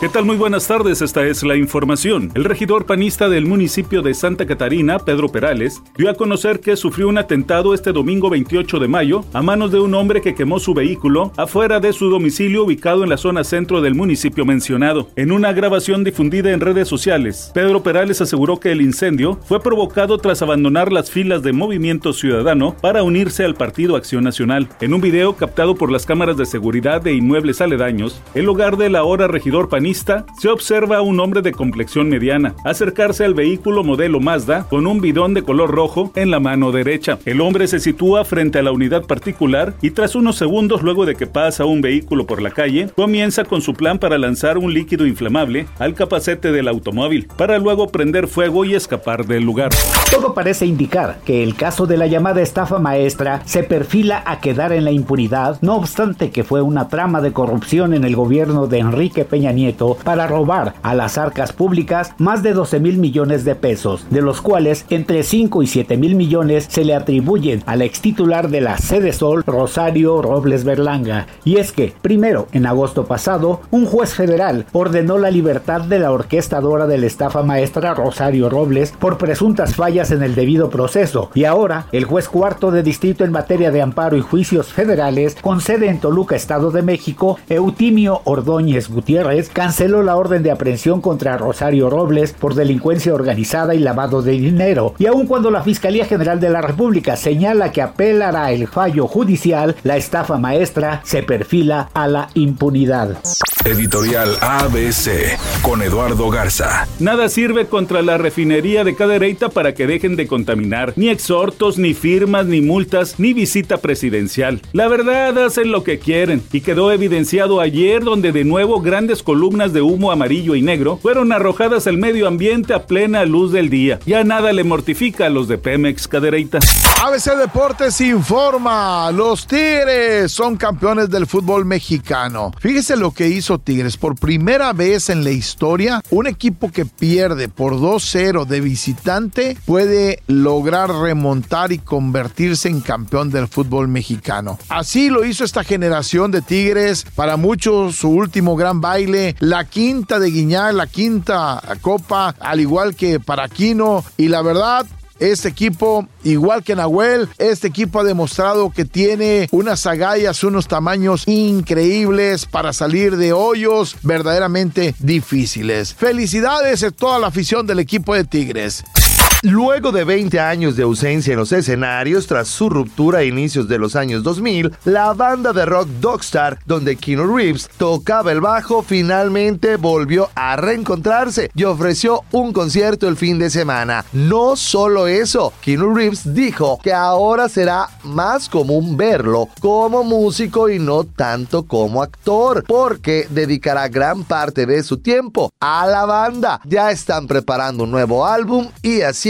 ¿Qué tal? Muy buenas tardes, esta es la información. El regidor panista del municipio de Santa Catarina, Pedro Perales, dio a conocer que sufrió un atentado este domingo 28 de mayo a manos de un hombre que quemó su vehículo afuera de su domicilio ubicado en la zona centro del municipio mencionado. En una grabación difundida en redes sociales, Pedro Perales aseguró que el incendio fue provocado tras abandonar las filas de Movimiento Ciudadano para unirse al Partido Acción Nacional. En un video captado por las cámaras de seguridad de inmuebles aledaños, el hogar del ahora regidor panista se observa a un hombre de complexión mediana acercarse al vehículo modelo Mazda con un bidón de color rojo en la mano derecha. El hombre se sitúa frente a la unidad particular y tras unos segundos luego de que pasa un vehículo por la calle, comienza con su plan para lanzar un líquido inflamable al capacete del automóvil, para luego prender fuego y escapar del lugar. Todo parece indicar que el caso de la llamada estafa maestra se perfila a quedar en la impunidad, no obstante que fue una trama de corrupción en el gobierno de Enrique Peña Nieto para robar a las arcas públicas más de 12 mil millones de pesos, de los cuales entre 5 y 7 mil millones se le atribuyen al ex titular de la Sede Sol, Rosario Robles Berlanga. Y es que, primero, en agosto pasado, un juez federal ordenó la libertad de la orquestadora de la estafa maestra Rosario Robles por presuntas fallas en el debido proceso. Y ahora, el juez cuarto de distrito en materia de amparo y juicios federales, con sede en Toluca, Estado de México, Eutimio Ordóñez Gutiérrez, canceló la orden de aprehensión contra Rosario Robles por delincuencia organizada y lavado de dinero. Y aun cuando la Fiscalía General de la República señala que apelará el fallo judicial, la estafa maestra se perfila a la impunidad. Editorial ABC con Eduardo Garza. Nada sirve contra la refinería de Cadereyta para que dejen de contaminar. Ni exhortos, ni firmas, ni multas, ni visita presidencial. La verdad hacen lo que quieren y quedó evidenciado ayer donde de nuevo grandes columnas de humo amarillo y negro fueron arrojadas al medio ambiente a plena luz del día. Ya nada le mortifica a los de Pemex Cadereyta. ABC Deportes informa, los Tigres son campeones del fútbol mexicano. Fíjese lo que hizo Tigres. Por primera vez en la historia, un equipo que pierde por 2-0 de visitante puede lograr remontar y convertirse en campeón del fútbol mexicano. Así lo hizo esta generación de Tigres. Para muchos, su último gran baile, la quinta de Guiñar, la quinta copa, al igual que para Aquino. Y la verdad, este equipo, igual que Nahuel, este equipo ha demostrado que tiene unas agallas, unos tamaños increíbles para salir de hoyos verdaderamente difíciles. Felicidades a toda la afición del equipo de Tigres. Luego de 20 años de ausencia en los escenarios tras su ruptura a inicios de los años 2000, la banda de rock Dogstar, donde Keanu Reeves tocaba el bajo, finalmente volvió a reencontrarse y ofreció un concierto el fin de semana. No solo eso, Keanu Reeves dijo que ahora será más común verlo como músico y no tanto como actor, porque dedicará gran parte de su tiempo a la banda. Ya están preparando un nuevo álbum y así